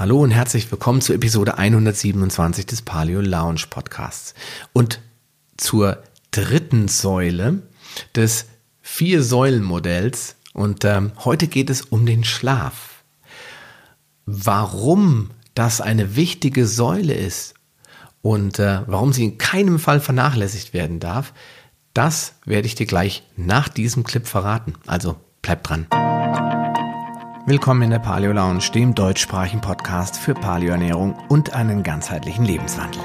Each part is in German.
Hallo und herzlich willkommen zur Episode 127 des Paleo Lounge Podcasts und zur dritten Säule des Vier-Säulen-Modells. Und ähm, heute geht es um den Schlaf. Warum das eine wichtige Säule ist und äh, warum sie in keinem Fall vernachlässigt werden darf, das werde ich dir gleich nach diesem Clip verraten. Also bleib dran. Willkommen in der Paleo Lounge, dem deutschsprachigen Podcast für Paleoernährung und einen ganzheitlichen Lebenswandel.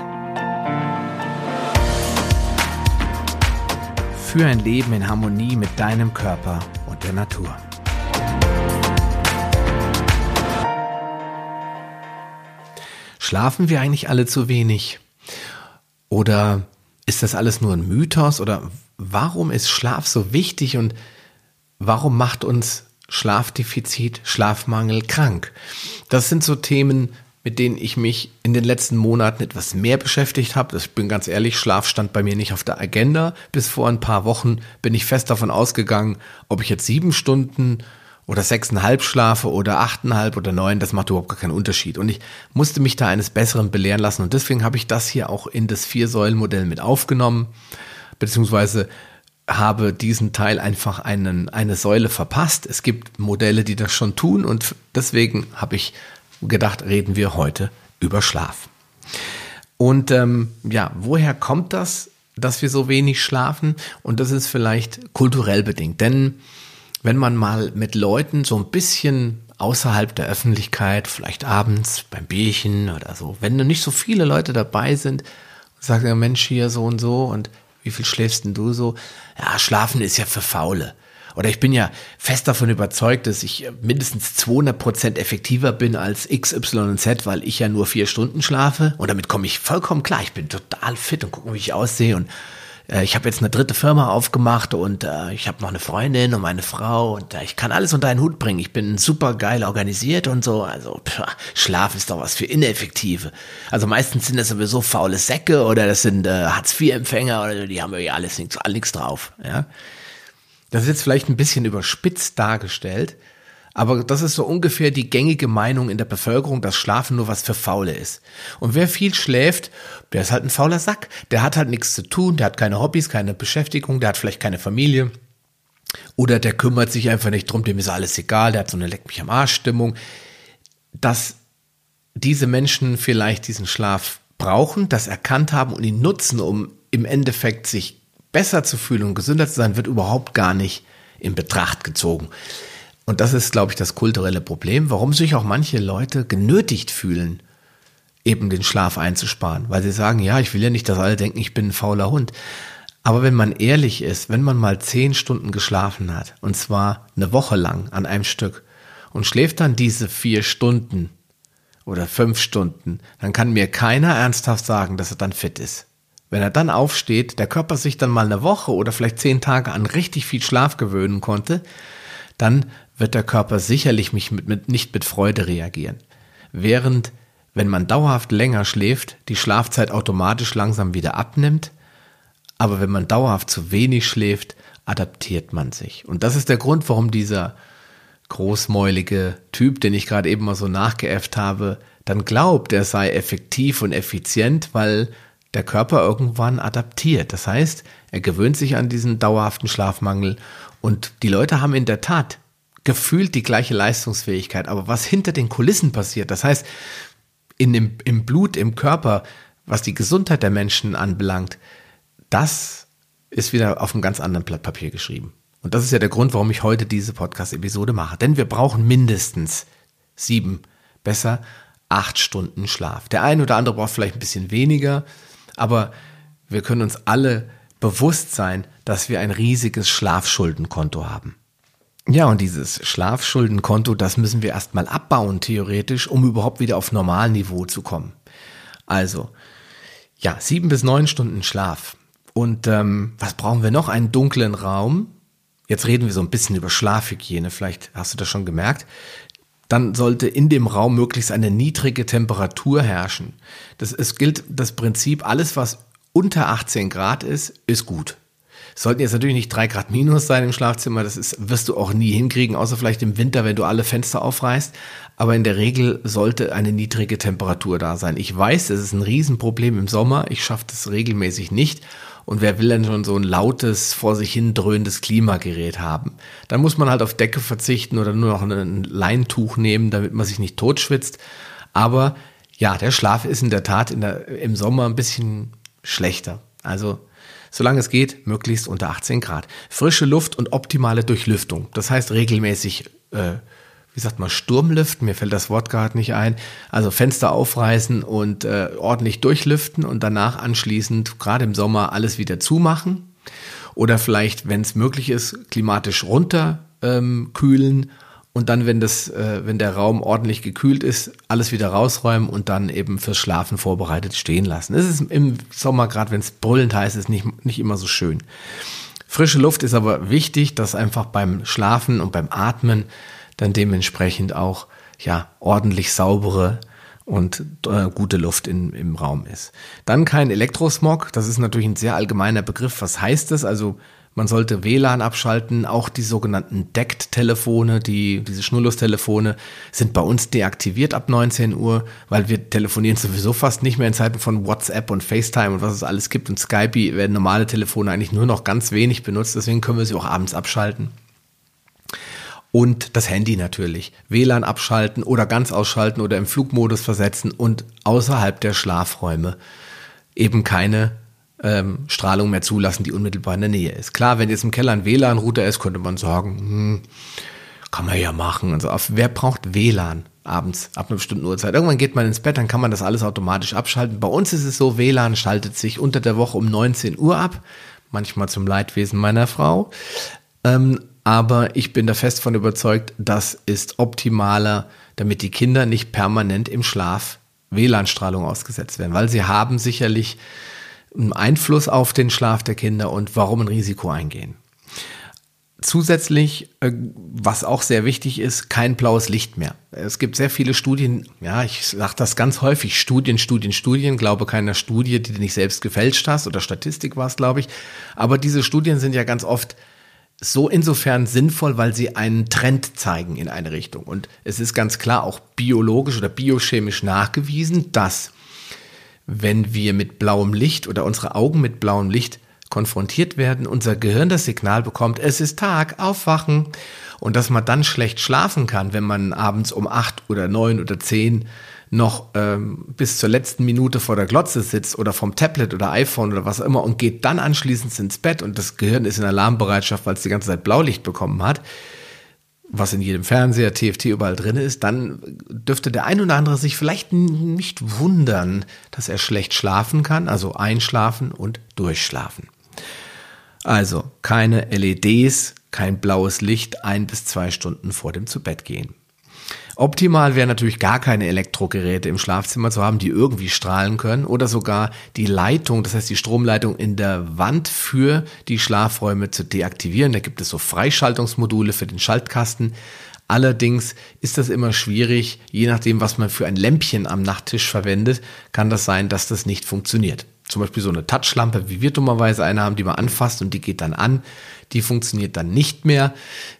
Für ein Leben in Harmonie mit deinem Körper und der Natur. Schlafen wir eigentlich alle zu wenig? Oder ist das alles nur ein Mythos? Oder warum ist Schlaf so wichtig und warum macht uns Schlafdefizit, Schlafmangel, krank. Das sind so Themen, mit denen ich mich in den letzten Monaten etwas mehr beschäftigt habe. Ich bin ganz ehrlich, Schlaf stand bei mir nicht auf der Agenda. Bis vor ein paar Wochen bin ich fest davon ausgegangen, ob ich jetzt sieben Stunden oder sechseinhalb schlafe oder achteinhalb oder neun, das macht überhaupt gar keinen Unterschied. Und ich musste mich da eines Besseren belehren lassen. Und deswegen habe ich das hier auch in das Vier-Säulen-Modell mit aufgenommen, beziehungsweise habe diesen Teil einfach einen, eine Säule verpasst. Es gibt Modelle, die das schon tun und deswegen habe ich gedacht, reden wir heute über Schlaf. Und ähm, ja, woher kommt das, dass wir so wenig schlafen? Und das ist vielleicht kulturell bedingt. Denn wenn man mal mit Leuten so ein bisschen außerhalb der Öffentlichkeit, vielleicht abends beim Bierchen oder so, wenn nicht so viele Leute dabei sind, sagt der Mensch hier so und so und wie viel schläfst denn du so? Ja, schlafen ist ja für Faule. Oder ich bin ja fest davon überzeugt, dass ich mindestens 200 Prozent effektiver bin als X, Y und Z, weil ich ja nur vier Stunden schlafe. Und damit komme ich vollkommen klar. Ich bin total fit und gucke, wie ich aussehe und äh, ich habe jetzt eine dritte Firma aufgemacht und äh, ich habe noch eine Freundin und meine Frau und äh, ich kann alles unter einen Hut bringen. Ich bin super geil organisiert und so. Also pff, Schlaf ist doch was für Ineffektive. Also meistens sind das sowieso faule Säcke oder das sind äh, Hartz-IV-Empfänger oder die haben ja alles nichts, nichts drauf. Ja, das ist jetzt vielleicht ein bisschen überspitzt dargestellt. Aber das ist so ungefähr die gängige Meinung in der Bevölkerung, dass Schlafen nur was für Faule ist. Und wer viel schläft, der ist halt ein fauler Sack. Der hat halt nichts zu tun, der hat keine Hobbys, keine Beschäftigung, der hat vielleicht keine Familie. Oder der kümmert sich einfach nicht drum, dem ist alles egal, der hat so eine Leck mich am Arsch Stimmung. Dass diese Menschen vielleicht diesen Schlaf brauchen, das erkannt haben und ihn nutzen, um im Endeffekt sich besser zu fühlen und gesünder zu sein, wird überhaupt gar nicht in Betracht gezogen. Und das ist, glaube ich, das kulturelle Problem, warum sich auch manche Leute genötigt fühlen, eben den Schlaf einzusparen, weil sie sagen, ja, ich will ja nicht, dass alle denken, ich bin ein fauler Hund. Aber wenn man ehrlich ist, wenn man mal zehn Stunden geschlafen hat, und zwar eine Woche lang an einem Stück, und schläft dann diese vier Stunden oder fünf Stunden, dann kann mir keiner ernsthaft sagen, dass er dann fit ist. Wenn er dann aufsteht, der Körper sich dann mal eine Woche oder vielleicht zehn Tage an richtig viel Schlaf gewöhnen konnte, dann wird der Körper sicherlich mich mit, mit, nicht mit Freude reagieren. Während, wenn man dauerhaft länger schläft, die Schlafzeit automatisch langsam wieder abnimmt, aber wenn man dauerhaft zu wenig schläft, adaptiert man sich. Und das ist der Grund, warum dieser großmäulige Typ, den ich gerade eben mal so nachgeäfft habe, dann glaubt, er sei effektiv und effizient, weil der Körper irgendwann adaptiert. Das heißt, er gewöhnt sich an diesen dauerhaften Schlafmangel und die Leute haben in der Tat gefühlt die gleiche Leistungsfähigkeit. Aber was hinter den Kulissen passiert, das heißt, in dem, im Blut, im Körper, was die Gesundheit der Menschen anbelangt, das ist wieder auf einem ganz anderen Blatt Papier geschrieben. Und das ist ja der Grund, warum ich heute diese Podcast-Episode mache. Denn wir brauchen mindestens sieben, besser acht Stunden Schlaf. Der eine oder andere braucht vielleicht ein bisschen weniger, aber wir können uns alle bewusst sein, dass wir ein riesiges Schlafschuldenkonto haben. Ja, und dieses Schlafschuldenkonto, das müssen wir erstmal abbauen, theoretisch, um überhaupt wieder auf Normalniveau zu kommen. Also, ja, sieben bis neun Stunden Schlaf. Und ähm, was brauchen wir noch? Einen dunklen Raum. Jetzt reden wir so ein bisschen über Schlafhygiene, vielleicht hast du das schon gemerkt. Dann sollte in dem Raum möglichst eine niedrige Temperatur herrschen. Das, es gilt das Prinzip, alles was unter 18 Grad ist, ist gut. Sollten jetzt natürlich nicht drei Grad minus sein im Schlafzimmer, das ist, wirst du auch nie hinkriegen, außer vielleicht im Winter, wenn du alle Fenster aufreißt. Aber in der Regel sollte eine niedrige Temperatur da sein. Ich weiß, das ist ein Riesenproblem im Sommer. Ich schaffe das regelmäßig nicht. Und wer will denn schon so ein lautes, vor sich hin dröhnendes Klimagerät haben? Dann muss man halt auf Decke verzichten oder nur noch ein Leintuch nehmen, damit man sich nicht totschwitzt. Aber ja, der Schlaf ist in der Tat in der, im Sommer ein bisschen schlechter. Also solange es geht, möglichst unter 18 Grad. Frische Luft und optimale Durchlüftung. Das heißt regelmäßig, äh, wie sagt man, Sturmlüften, mir fällt das Wort gerade nicht ein. Also Fenster aufreißen und äh, ordentlich durchlüften und danach anschließend, gerade im Sommer, alles wieder zumachen. Oder vielleicht, wenn es möglich ist, klimatisch runterkühlen ähm, und dann, wenn das, äh, wenn der Raum ordentlich gekühlt ist, alles wieder rausräumen und dann eben fürs Schlafen vorbereitet stehen lassen. Es ist im Sommer, gerade wenn es brüllend heiß ist, nicht, nicht immer so schön. Frische Luft ist aber wichtig, dass einfach beim Schlafen und beim Atmen dann dementsprechend auch ja ordentlich saubere und äh, gute Luft in, im Raum ist. Dann kein Elektrosmog, das ist natürlich ein sehr allgemeiner Begriff. Was heißt das? Also man sollte WLAN abschalten. Auch die sogenannten DECT-Telefone, die, diese Schnurlustelefone, sind bei uns deaktiviert ab 19 Uhr, weil wir telefonieren sowieso fast nicht mehr in Zeiten von WhatsApp und FaceTime und was es alles gibt. Und Skype werden normale Telefone eigentlich nur noch ganz wenig benutzt. Deswegen können wir sie auch abends abschalten. Und das Handy natürlich. WLAN abschalten oder ganz ausschalten oder im Flugmodus versetzen und außerhalb der Schlafräume eben keine ähm, Strahlung mehr zulassen, die unmittelbar in der Nähe ist. Klar, wenn jetzt im Keller ein WLAN-Router ist, könnte man sagen, hm, kann man ja machen. Also wer braucht WLAN abends ab einer bestimmten Uhrzeit? Irgendwann geht man ins Bett, dann kann man das alles automatisch abschalten. Bei uns ist es so, WLAN schaltet sich unter der Woche um 19 Uhr ab, manchmal zum Leidwesen meiner Frau. Ähm, aber ich bin da fest von überzeugt, das ist optimaler, damit die Kinder nicht permanent im Schlaf WLAN-Strahlung ausgesetzt werden, weil sie haben sicherlich Einfluss auf den Schlaf der Kinder und warum ein Risiko eingehen. Zusätzlich, äh, was auch sehr wichtig ist, kein blaues Licht mehr. Es gibt sehr viele Studien, ja, ich sage das ganz häufig, Studien, Studien, Studien, glaube keiner Studie, die du nicht selbst gefälscht hast oder Statistik war es, glaube ich. Aber diese Studien sind ja ganz oft so insofern sinnvoll, weil sie einen Trend zeigen in eine Richtung. Und es ist ganz klar auch biologisch oder biochemisch nachgewiesen, dass wenn wir mit blauem Licht oder unsere Augen mit blauem Licht konfrontiert werden, unser Gehirn das Signal bekommt, es ist Tag, aufwachen. Und dass man dann schlecht schlafen kann, wenn man abends um acht oder neun oder zehn noch ähm, bis zur letzten Minute vor der Glotze sitzt oder vom Tablet oder iPhone oder was auch immer und geht dann anschließend ins Bett und das Gehirn ist in Alarmbereitschaft, weil es die ganze Zeit Blaulicht bekommen hat, was in jedem Fernseher, TFT überall drin ist, dann dürfte der ein oder andere sich vielleicht nicht wundern, dass er schlecht schlafen kann, also einschlafen und durchschlafen. Also keine LEDs, kein blaues Licht ein bis zwei Stunden vor dem Zubettgehen. Optimal wäre natürlich gar keine Elektrogeräte im Schlafzimmer zu haben, die irgendwie strahlen können oder sogar die Leitung, das heißt die Stromleitung in der Wand für die Schlafräume zu deaktivieren. Da gibt es so Freischaltungsmodule für den Schaltkasten. Allerdings ist das immer schwierig, je nachdem, was man für ein Lämpchen am Nachttisch verwendet, kann das sein, dass das nicht funktioniert. Zum Beispiel so eine Touchlampe, wie wir dummerweise eine haben, die man anfasst und die geht dann an. Die funktioniert dann nicht mehr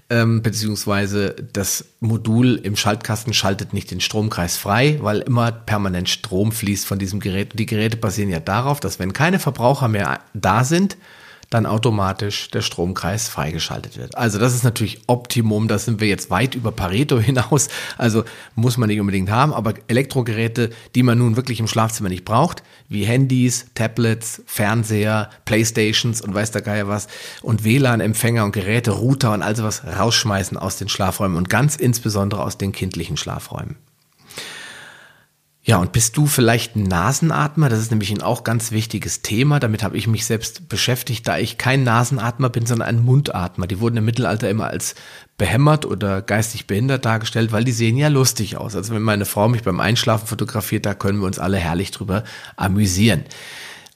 ähm, beziehungsweise das Modul im Schaltkasten schaltet nicht den Stromkreis frei, weil immer permanent Strom fließt von diesem Gerät. Die Geräte basieren ja darauf, dass wenn keine Verbraucher mehr da sind, dann automatisch der Stromkreis freigeschaltet wird. Also das ist natürlich Optimum, da sind wir jetzt weit über Pareto hinaus, also muss man nicht unbedingt haben, aber Elektrogeräte, die man nun wirklich im Schlafzimmer nicht braucht, wie Handys, Tablets, Fernseher, Playstations und weiß der Geier was und WLAN-Empfänger und Geräte, Router und all sowas rausschmeißen aus den Schlafräumen und ganz insbesondere aus den kindlichen Schlafräumen. Ja, und bist du vielleicht ein Nasenatmer? Das ist nämlich ein auch ganz wichtiges Thema. Damit habe ich mich selbst beschäftigt, da ich kein Nasenatmer bin, sondern ein Mundatmer. Die wurden im Mittelalter immer als behämmert oder geistig behindert dargestellt, weil die sehen ja lustig aus. Also wenn meine Frau mich beim Einschlafen fotografiert, da können wir uns alle herrlich drüber amüsieren.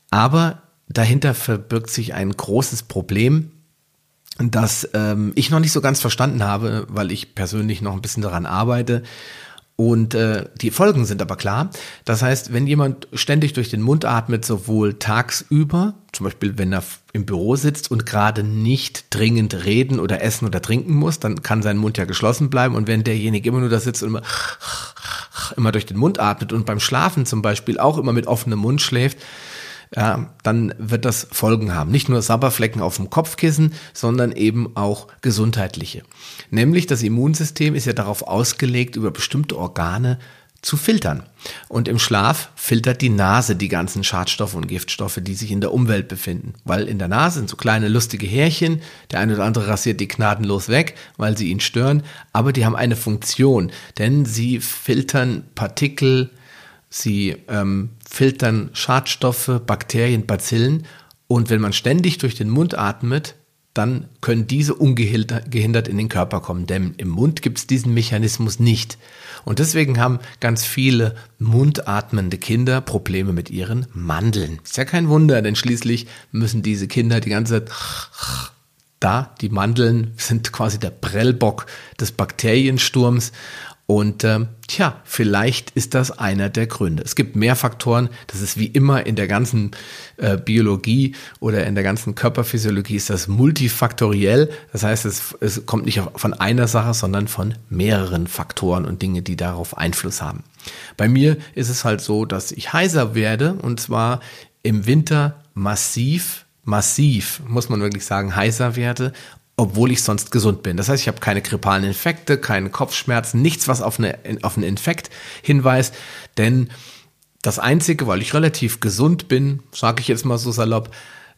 Aber dahinter verbirgt sich ein großes Problem, das ähm, ich noch nicht so ganz verstanden habe, weil ich persönlich noch ein bisschen daran arbeite. Und äh, die Folgen sind aber klar. Das heißt, wenn jemand ständig durch den Mund atmet, sowohl tagsüber, zum Beispiel wenn er im Büro sitzt und gerade nicht dringend reden oder essen oder trinken muss, dann kann sein Mund ja geschlossen bleiben. Und wenn derjenige immer nur da sitzt und immer, immer durch den Mund atmet und beim Schlafen zum Beispiel auch immer mit offenem Mund schläft, ja, dann wird das Folgen haben. Nicht nur Sabberflecken auf dem Kopfkissen, sondern eben auch gesundheitliche. Nämlich das Immunsystem ist ja darauf ausgelegt, über bestimmte Organe zu filtern. Und im Schlaf filtert die Nase die ganzen Schadstoffe und Giftstoffe, die sich in der Umwelt befinden. Weil in der Nase sind so kleine lustige Härchen, der eine oder andere rasiert die gnadenlos weg, weil sie ihn stören, aber die haben eine Funktion, denn sie filtern Partikel, sie ähm, filtern Schadstoffe, Bakterien, Bazillen und wenn man ständig durch den Mund atmet, dann können diese ungehindert in den Körper kommen. Denn im Mund gibt es diesen Mechanismus nicht. Und deswegen haben ganz viele mundatmende Kinder Probleme mit ihren Mandeln. Ist ja kein Wunder, denn schließlich müssen diese Kinder die ganze Zeit da, die Mandeln sind quasi der Prellbock des Bakteriensturms und äh, tja, vielleicht ist das einer der Gründe. Es gibt mehr Faktoren. Das ist wie immer in der ganzen äh, Biologie oder in der ganzen Körperphysiologie ist das multifaktoriell. Das heißt, es, es kommt nicht von einer Sache, sondern von mehreren Faktoren und Dinge, die darauf Einfluss haben. Bei mir ist es halt so, dass ich heiser werde und zwar im Winter massiv massiv, muss man wirklich sagen, heiser werde obwohl ich sonst gesund bin. Das heißt, ich habe keine grippalen Infekte, keine Kopfschmerzen, nichts, was auf, eine, auf einen Infekt hinweist. Denn das Einzige, weil ich relativ gesund bin, sage ich jetzt mal so salopp,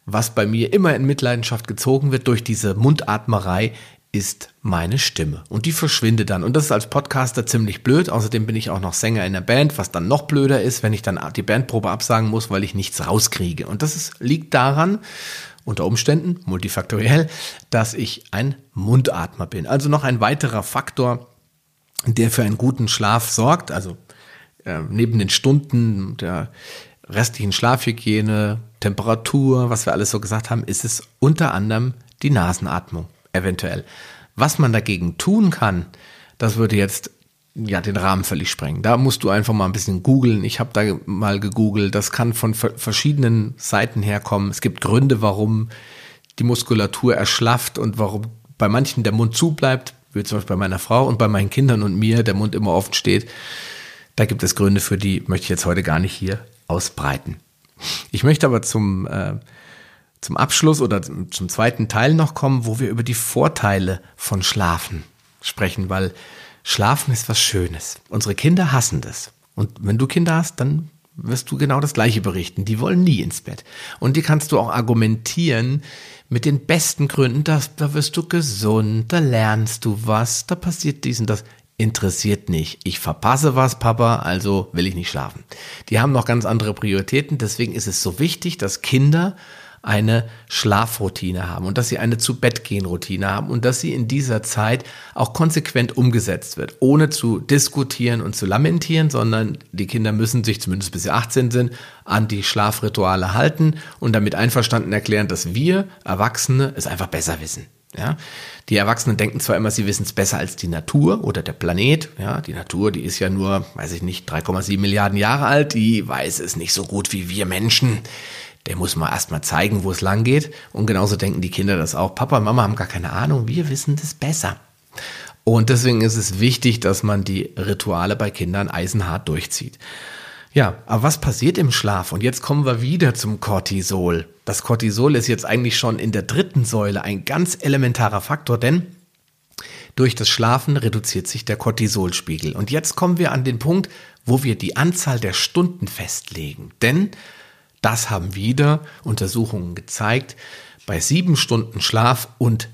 was bei mir immer in Mitleidenschaft gezogen wird durch diese Mundatmerei, ist meine Stimme. Und die verschwindet dann. Und das ist als Podcaster ziemlich blöd. Außerdem bin ich auch noch Sänger in der Band, was dann noch blöder ist, wenn ich dann die Bandprobe absagen muss, weil ich nichts rauskriege. Und das ist, liegt daran, unter Umständen multifaktoriell, dass ich ein Mundatmer bin. Also noch ein weiterer Faktor, der für einen guten Schlaf sorgt. Also äh, neben den Stunden der restlichen Schlafhygiene, Temperatur, was wir alles so gesagt haben, ist es unter anderem die Nasenatmung eventuell. Was man dagegen tun kann, das würde jetzt ja den Rahmen völlig sprengen. Da musst du einfach mal ein bisschen googeln. Ich habe da mal gegoogelt. Das kann von verschiedenen Seiten herkommen. Es gibt Gründe, warum die Muskulatur erschlafft und warum bei manchen der Mund zu bleibt, wie zum Beispiel bei meiner Frau und bei meinen Kindern und mir der Mund immer offen steht. Da gibt es Gründe für die, möchte ich jetzt heute gar nicht hier ausbreiten. Ich möchte aber zum, äh, zum Abschluss oder zum zweiten Teil noch kommen, wo wir über die Vorteile von Schlafen sprechen, weil Schlafen ist was Schönes. Unsere Kinder hassen das. Und wenn du Kinder hast, dann wirst du genau das Gleiche berichten. Die wollen nie ins Bett. Und die kannst du auch argumentieren mit den besten Gründen, dass da wirst du gesund, da lernst du was, da passiert dies und das. Interessiert nicht. Ich verpasse was, Papa, also will ich nicht schlafen. Die haben noch ganz andere Prioritäten. Deswegen ist es so wichtig, dass Kinder eine Schlafroutine haben und dass sie eine zu Bett gehen Routine haben und dass sie in dieser Zeit auch konsequent umgesetzt wird, ohne zu diskutieren und zu lamentieren, sondern die Kinder müssen sich zumindest bis sie 18 sind an die Schlafrituale halten und damit einverstanden erklären, dass wir Erwachsene es einfach besser wissen. Ja, die Erwachsenen denken zwar immer, sie wissen es besser als die Natur oder der Planet. Ja, die Natur, die ist ja nur, weiß ich nicht, 3,7 Milliarden Jahre alt. Die weiß es nicht so gut wie wir Menschen der muss mal erstmal zeigen, wo es lang geht. Und genauso denken die Kinder das auch. Papa und Mama haben gar keine Ahnung, wir wissen das besser. Und deswegen ist es wichtig, dass man die Rituale bei Kindern eisenhart durchzieht. Ja, aber was passiert im Schlaf? Und jetzt kommen wir wieder zum Cortisol. Das Cortisol ist jetzt eigentlich schon in der dritten Säule ein ganz elementarer Faktor, denn durch das Schlafen reduziert sich der Cortisolspiegel. Und jetzt kommen wir an den Punkt, wo wir die Anzahl der Stunden festlegen. Denn das haben wieder Untersuchungen gezeigt. Bei sieben Stunden Schlaf und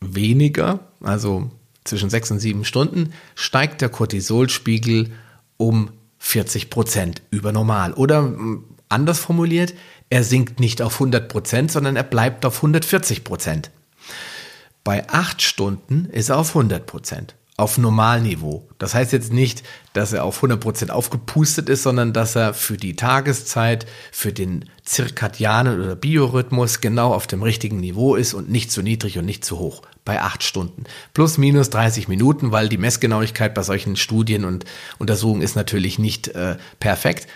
weniger, also zwischen sechs und sieben Stunden, steigt der Cortisolspiegel um 40 Prozent über normal. Oder hm, anders formuliert, er sinkt nicht auf 100 Prozent, sondern er bleibt auf 140 Prozent. Bei acht Stunden ist er auf 100 Prozent. Auf Normalniveau. Das heißt jetzt nicht, dass er auf 100% aufgepustet ist, sondern dass er für die Tageszeit, für den zirkadianen oder Biorhythmus genau auf dem richtigen Niveau ist und nicht zu niedrig und nicht zu hoch. Bei acht Stunden. Plus minus 30 Minuten, weil die Messgenauigkeit bei solchen Studien und Untersuchungen ist natürlich nicht äh, perfekt.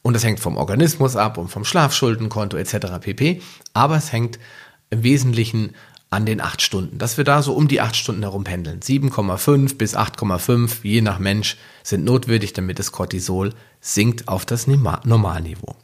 Und das hängt vom Organismus ab und vom Schlafschuldenkonto etc. pp. Aber es hängt im Wesentlichen an den acht Stunden, dass wir da so um die acht Stunden herum pendeln. 7,5 bis 8,5, je nach Mensch, sind notwendig, damit das Cortisol sinkt auf das Normalniveau.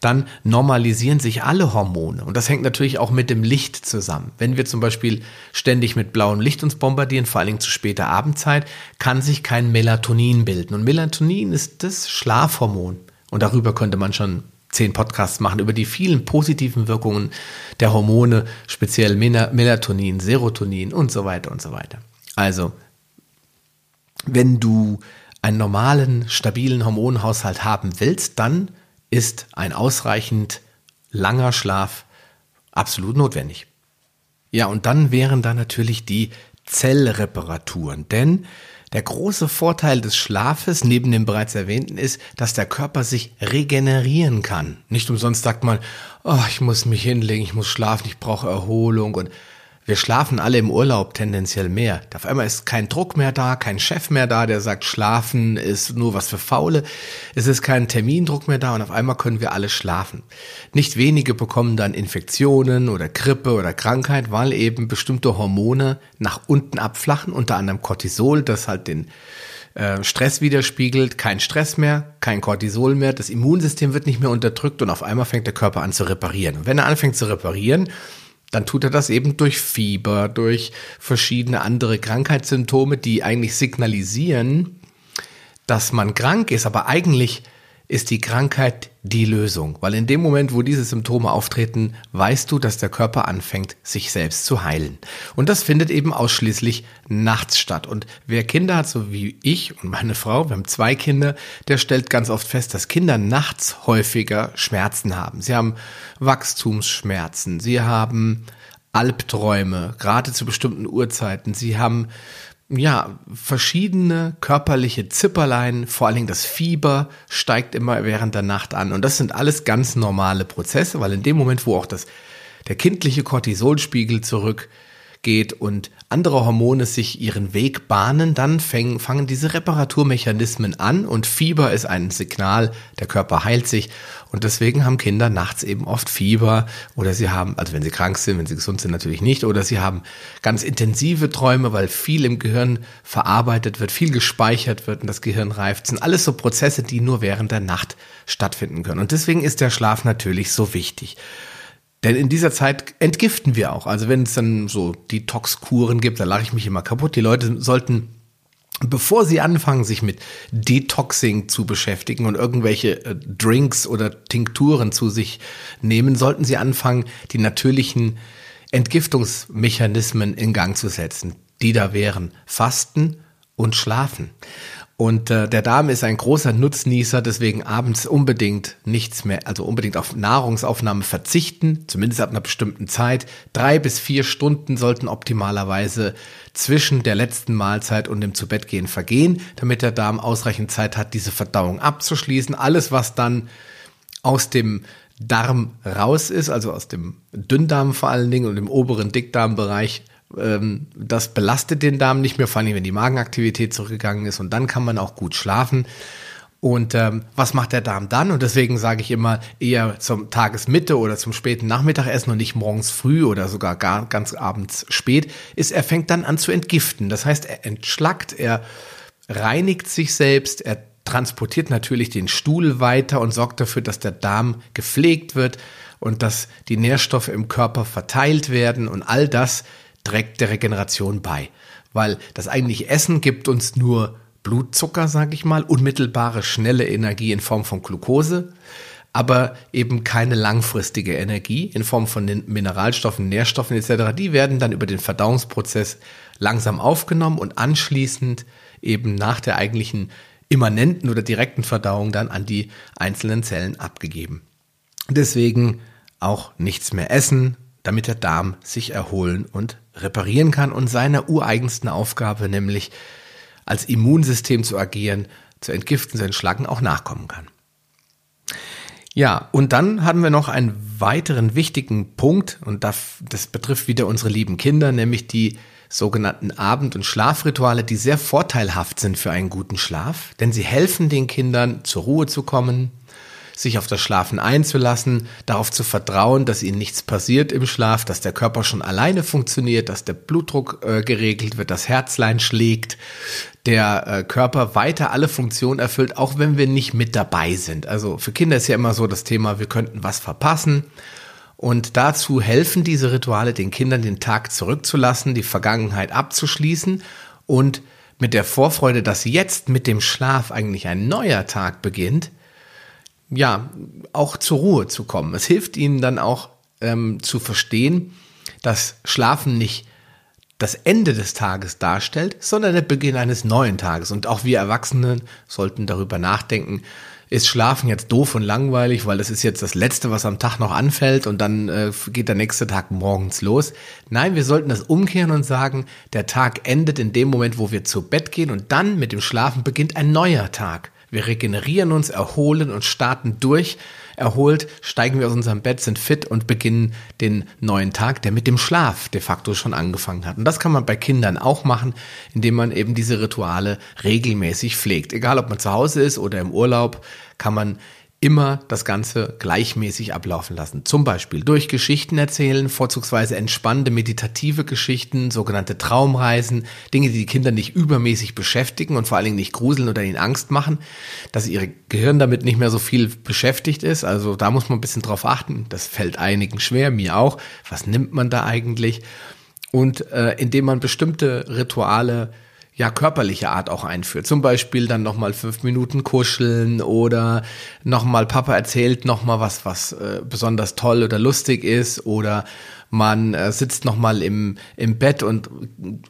Dann normalisieren sich alle Hormone und das hängt natürlich auch mit dem Licht zusammen. Wenn wir zum Beispiel ständig mit blauem Licht uns bombardieren, vor allen Dingen zu später Abendzeit, kann sich kein Melatonin bilden. Und Melatonin ist das Schlafhormon. Und darüber könnte man schon zehn Podcasts machen über die vielen positiven Wirkungen der Hormone, speziell Melatonin, Serotonin und so weiter und so weiter. Also, wenn du einen normalen, stabilen Hormonhaushalt haben willst, dann ist ein ausreichend langer Schlaf absolut notwendig. Ja, und dann wären da natürlich die Zellreparaturen, denn der große Vorteil des Schlafes neben dem bereits erwähnten ist, dass der Körper sich regenerieren kann. Nicht umsonst sagt man, oh, ich muss mich hinlegen, ich muss schlafen, ich brauche Erholung und wir schlafen alle im Urlaub tendenziell mehr. Auf einmal ist kein Druck mehr da, kein Chef mehr da, der sagt, schlafen ist nur was für Faule. Es ist kein Termindruck mehr da und auf einmal können wir alle schlafen. Nicht wenige bekommen dann Infektionen oder Grippe oder Krankheit, weil eben bestimmte Hormone nach unten abflachen, unter anderem Cortisol, das halt den äh, Stress widerspiegelt, kein Stress mehr, kein Cortisol mehr, das Immunsystem wird nicht mehr unterdrückt und auf einmal fängt der Körper an zu reparieren. Und wenn er anfängt zu reparieren, dann tut er das eben durch Fieber, durch verschiedene andere Krankheitssymptome, die eigentlich signalisieren, dass man krank ist, aber eigentlich ist die Krankheit die Lösung, weil in dem Moment, wo diese Symptome auftreten, weißt du, dass der Körper anfängt, sich selbst zu heilen. Und das findet eben ausschließlich nachts statt. Und wer Kinder hat, so wie ich und meine Frau, wir haben zwei Kinder, der stellt ganz oft fest, dass Kinder nachts häufiger Schmerzen haben. Sie haben Wachstumsschmerzen, sie haben Albträume, gerade zu bestimmten Uhrzeiten. Sie haben ja, verschiedene körperliche Zipperlein, vor allen Dingen das Fieber steigt immer während der Nacht an. Und das sind alles ganz normale Prozesse, weil in dem Moment, wo auch das, der kindliche Cortisolspiegel zurück geht und andere Hormone sich ihren Weg bahnen, dann fängen, fangen diese Reparaturmechanismen an und Fieber ist ein Signal, der Körper heilt sich und deswegen haben Kinder nachts eben oft Fieber oder sie haben, also wenn sie krank sind, wenn sie gesund sind natürlich nicht, oder sie haben ganz intensive Träume, weil viel im Gehirn verarbeitet wird, viel gespeichert wird und das Gehirn reift. Das sind alles so Prozesse, die nur während der Nacht stattfinden können und deswegen ist der Schlaf natürlich so wichtig. Denn in dieser Zeit entgiften wir auch. Also wenn es dann so Detox-Kuren gibt, da lache ich mich immer kaputt. Die Leute sollten, bevor sie anfangen, sich mit Detoxing zu beschäftigen und irgendwelche äh, Drinks oder Tinkturen zu sich nehmen, sollten sie anfangen, die natürlichen Entgiftungsmechanismen in Gang zu setzen. Die da wären Fasten und Schlafen. Und äh, der Darm ist ein großer Nutznießer, deswegen abends unbedingt nichts mehr, also unbedingt auf Nahrungsaufnahme verzichten, zumindest ab einer bestimmten Zeit. Drei bis vier Stunden sollten optimalerweise zwischen der letzten Mahlzeit und dem Zubettgehen vergehen, damit der Darm ausreichend Zeit hat, diese Verdauung abzuschließen. Alles, was dann aus dem Darm raus ist, also aus dem Dünndarm vor allen Dingen und dem oberen Dickdarmbereich, das belastet den Darm nicht mehr, vor allem wenn die Magenaktivität zurückgegangen ist und dann kann man auch gut schlafen. Und ähm, was macht der Darm dann? Und deswegen sage ich immer eher zum Tagesmitte oder zum späten Nachmittagessen und nicht morgens früh oder sogar gar ganz abends spät, ist, er fängt dann an zu entgiften. Das heißt, er entschlackt, er reinigt sich selbst, er transportiert natürlich den Stuhl weiter und sorgt dafür, dass der Darm gepflegt wird und dass die Nährstoffe im Körper verteilt werden und all das trägt der Regeneration bei. Weil das eigentliche Essen gibt uns nur Blutzucker, sage ich mal, unmittelbare, schnelle Energie in Form von Glucose, aber eben keine langfristige Energie in Form von den Mineralstoffen, Nährstoffen etc. Die werden dann über den Verdauungsprozess langsam aufgenommen und anschließend eben nach der eigentlichen immanenten oder direkten Verdauung dann an die einzelnen Zellen abgegeben. Deswegen auch nichts mehr essen, damit der Darm sich erholen und reparieren kann und seiner ureigensten Aufgabe, nämlich als Immunsystem zu agieren, zu entgiften, zu entschlacken, auch nachkommen kann. Ja, und dann haben wir noch einen weiteren wichtigen Punkt, und das, das betrifft wieder unsere lieben Kinder, nämlich die sogenannten Abend- und Schlafrituale, die sehr vorteilhaft sind für einen guten Schlaf, denn sie helfen den Kindern zur Ruhe zu kommen, sich auf das Schlafen einzulassen, darauf zu vertrauen, dass ihnen nichts passiert im Schlaf, dass der Körper schon alleine funktioniert, dass der Blutdruck äh, geregelt wird, das Herzlein schlägt, der äh, Körper weiter alle Funktionen erfüllt, auch wenn wir nicht mit dabei sind. Also für Kinder ist ja immer so das Thema, wir könnten was verpassen. Und dazu helfen diese Rituale den Kindern den Tag zurückzulassen, die Vergangenheit abzuschließen und mit der Vorfreude, dass jetzt mit dem Schlaf eigentlich ein neuer Tag beginnt, ja, auch zur Ruhe zu kommen. Es hilft ihnen dann auch ähm, zu verstehen, dass Schlafen nicht das Ende des Tages darstellt, sondern der Beginn eines neuen Tages. Und auch wir Erwachsenen sollten darüber nachdenken, ist Schlafen jetzt doof und langweilig, weil es ist jetzt das Letzte, was am Tag noch anfällt und dann äh, geht der nächste Tag morgens los. Nein, wir sollten das umkehren und sagen, der Tag endet in dem Moment, wo wir zu Bett gehen und dann mit dem Schlafen beginnt ein neuer Tag. Wir regenerieren uns, erholen und starten durch. Erholt steigen wir aus unserem Bett, sind fit und beginnen den neuen Tag, der mit dem Schlaf de facto schon angefangen hat. Und das kann man bei Kindern auch machen, indem man eben diese Rituale regelmäßig pflegt. Egal ob man zu Hause ist oder im Urlaub, kann man immer das Ganze gleichmäßig ablaufen lassen. Zum Beispiel durch Geschichten erzählen, vorzugsweise entspannende meditative Geschichten, sogenannte Traumreisen, Dinge, die die Kinder nicht übermäßig beschäftigen und vor allen Dingen nicht gruseln oder ihnen Angst machen, dass ihr Gehirn damit nicht mehr so viel beschäftigt ist. Also da muss man ein bisschen drauf achten. Das fällt einigen schwer, mir auch. Was nimmt man da eigentlich? Und äh, indem man bestimmte Rituale ja körperliche Art auch einführt. Zum Beispiel dann nochmal fünf Minuten kuscheln oder nochmal Papa erzählt nochmal was, was äh, besonders toll oder lustig ist oder man äh, sitzt nochmal im, im Bett und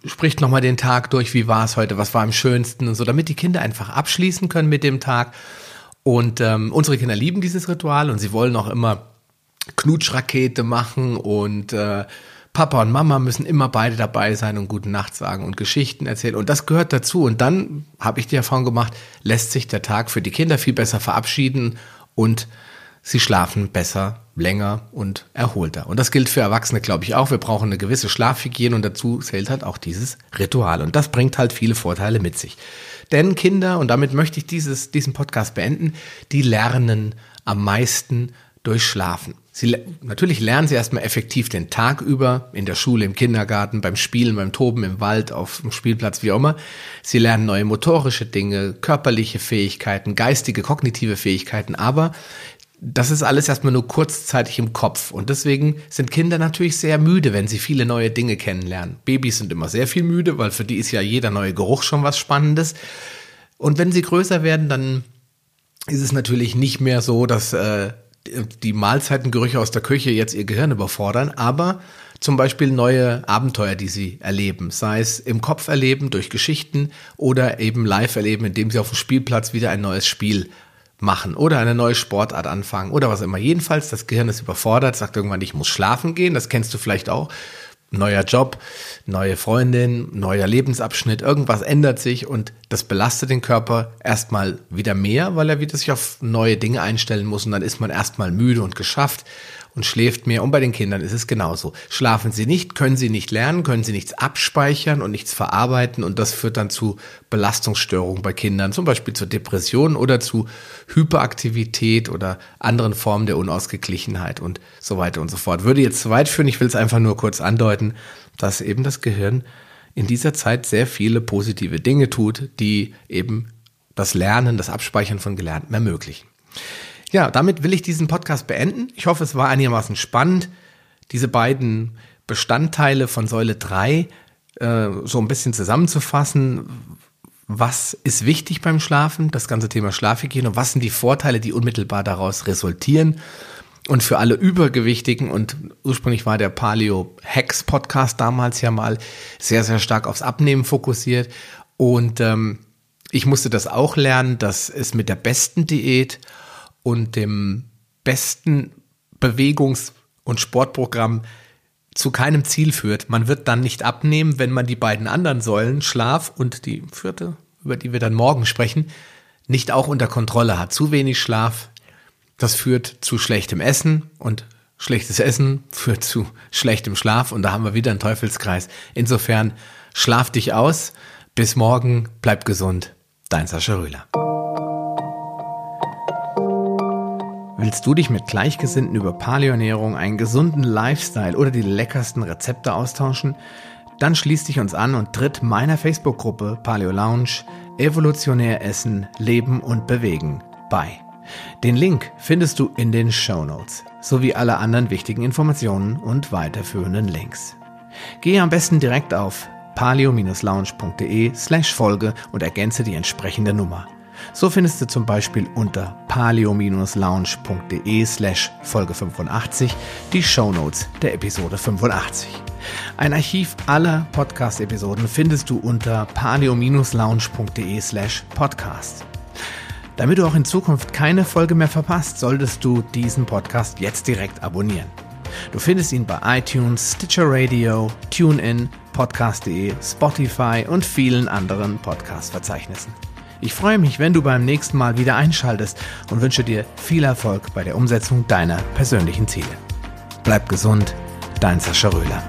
spricht nochmal den Tag durch, wie war es heute, was war am schönsten und so, damit die Kinder einfach abschließen können mit dem Tag. Und ähm, unsere Kinder lieben dieses Ritual und sie wollen auch immer Knutschrakete machen und äh, Papa und Mama müssen immer beide dabei sein und gute Nacht sagen und Geschichten erzählen. Und das gehört dazu. Und dann habe ich die Erfahrung gemacht, lässt sich der Tag für die Kinder viel besser verabschieden und sie schlafen besser, länger und erholter. Und das gilt für Erwachsene, glaube ich, auch. Wir brauchen eine gewisse Schlafhygiene und dazu zählt halt auch dieses Ritual. Und das bringt halt viele Vorteile mit sich. Denn Kinder, und damit möchte ich dieses, diesen Podcast beenden, die lernen am meisten durch Schlafen. Sie, natürlich lernen sie erstmal effektiv den Tag über, in der Schule, im Kindergarten, beim Spielen, beim Toben, im Wald, auf dem Spielplatz, wie auch immer. Sie lernen neue motorische Dinge, körperliche Fähigkeiten, geistige, kognitive Fähigkeiten, aber das ist alles erstmal nur kurzzeitig im Kopf. Und deswegen sind Kinder natürlich sehr müde, wenn sie viele neue Dinge kennenlernen. Babys sind immer sehr viel müde, weil für die ist ja jeder neue Geruch schon was Spannendes. Und wenn sie größer werden, dann ist es natürlich nicht mehr so, dass äh, die Mahlzeitengerüche aus der Küche jetzt ihr Gehirn überfordern, aber zum Beispiel neue Abenteuer, die sie erleben, sei es im Kopf erleben durch Geschichten oder eben live erleben, indem sie auf dem Spielplatz wieder ein neues Spiel machen oder eine neue Sportart anfangen oder was immer. Jedenfalls, das Gehirn ist überfordert, sagt irgendwann, ich muss schlafen gehen, das kennst du vielleicht auch neuer Job, neue Freundin, neuer Lebensabschnitt, irgendwas ändert sich und das belastet den Körper erstmal wieder mehr, weil er wieder sich auf neue Dinge einstellen muss und dann ist man erstmal müde und geschafft und schläft mehr. Und bei den Kindern ist es genauso. Schlafen sie nicht, können sie nicht lernen, können sie nichts abspeichern und nichts verarbeiten und das führt dann zu Belastungsstörungen bei Kindern, zum Beispiel zu Depressionen oder zu Hyperaktivität oder anderen Formen der Unausgeglichenheit und so weiter und so fort. Würde jetzt zu weit führen, ich will es einfach nur kurz andeuten, dass eben das Gehirn in dieser Zeit sehr viele positive Dinge tut, die eben das Lernen, das Abspeichern von Gelerntem ermöglichen. Ja, damit will ich diesen Podcast beenden. Ich hoffe, es war einigermaßen spannend, diese beiden Bestandteile von Säule 3 äh, so ein bisschen zusammenzufassen. Was ist wichtig beim Schlafen? Das ganze Thema Schlafhygiene. Und was sind die Vorteile, die unmittelbar daraus resultieren? Und für alle Übergewichtigen, und ursprünglich war der Paleo Hacks Podcast damals ja mal sehr, sehr stark aufs Abnehmen fokussiert. Und ähm, ich musste das auch lernen, dass es mit der besten Diät und dem besten Bewegungs- und Sportprogramm zu keinem Ziel führt. Man wird dann nicht abnehmen, wenn man die beiden anderen Säulen, Schlaf und die vierte, über die wir dann morgen sprechen, nicht auch unter Kontrolle hat. Zu wenig Schlaf, das führt zu schlechtem Essen und schlechtes Essen führt zu schlechtem Schlaf und da haben wir wieder einen Teufelskreis. Insofern schlaf dich aus. Bis morgen, bleib gesund. Dein Sascha Rühler. Willst du dich mit Gleichgesinnten über Paleoernährung, einen gesunden Lifestyle oder die leckersten Rezepte austauschen? Dann schließ dich uns an und tritt meiner Facebook-Gruppe Paleo Lounge Evolutionär Essen, Leben und Bewegen bei. Den Link findest du in den Show Notes sowie alle anderen wichtigen Informationen und weiterführenden Links. Gehe am besten direkt auf paleo-lounge.de slash Folge und ergänze die entsprechende Nummer. So findest du zum Beispiel unter paleo-lounge.de slash Folge 85 die Show Notes der Episode 85. Ein Archiv aller Podcast-Episoden findest du unter paleo-lounge.de slash podcast. Damit du auch in Zukunft keine Folge mehr verpasst, solltest du diesen Podcast jetzt direkt abonnieren. Du findest ihn bei iTunes, Stitcher Radio, TuneIn, Podcast.de, Spotify und vielen anderen Podcast-Verzeichnissen. Ich freue mich, wenn du beim nächsten Mal wieder einschaltest und wünsche dir viel Erfolg bei der Umsetzung deiner persönlichen Ziele. Bleib gesund, dein Sascha Röhler.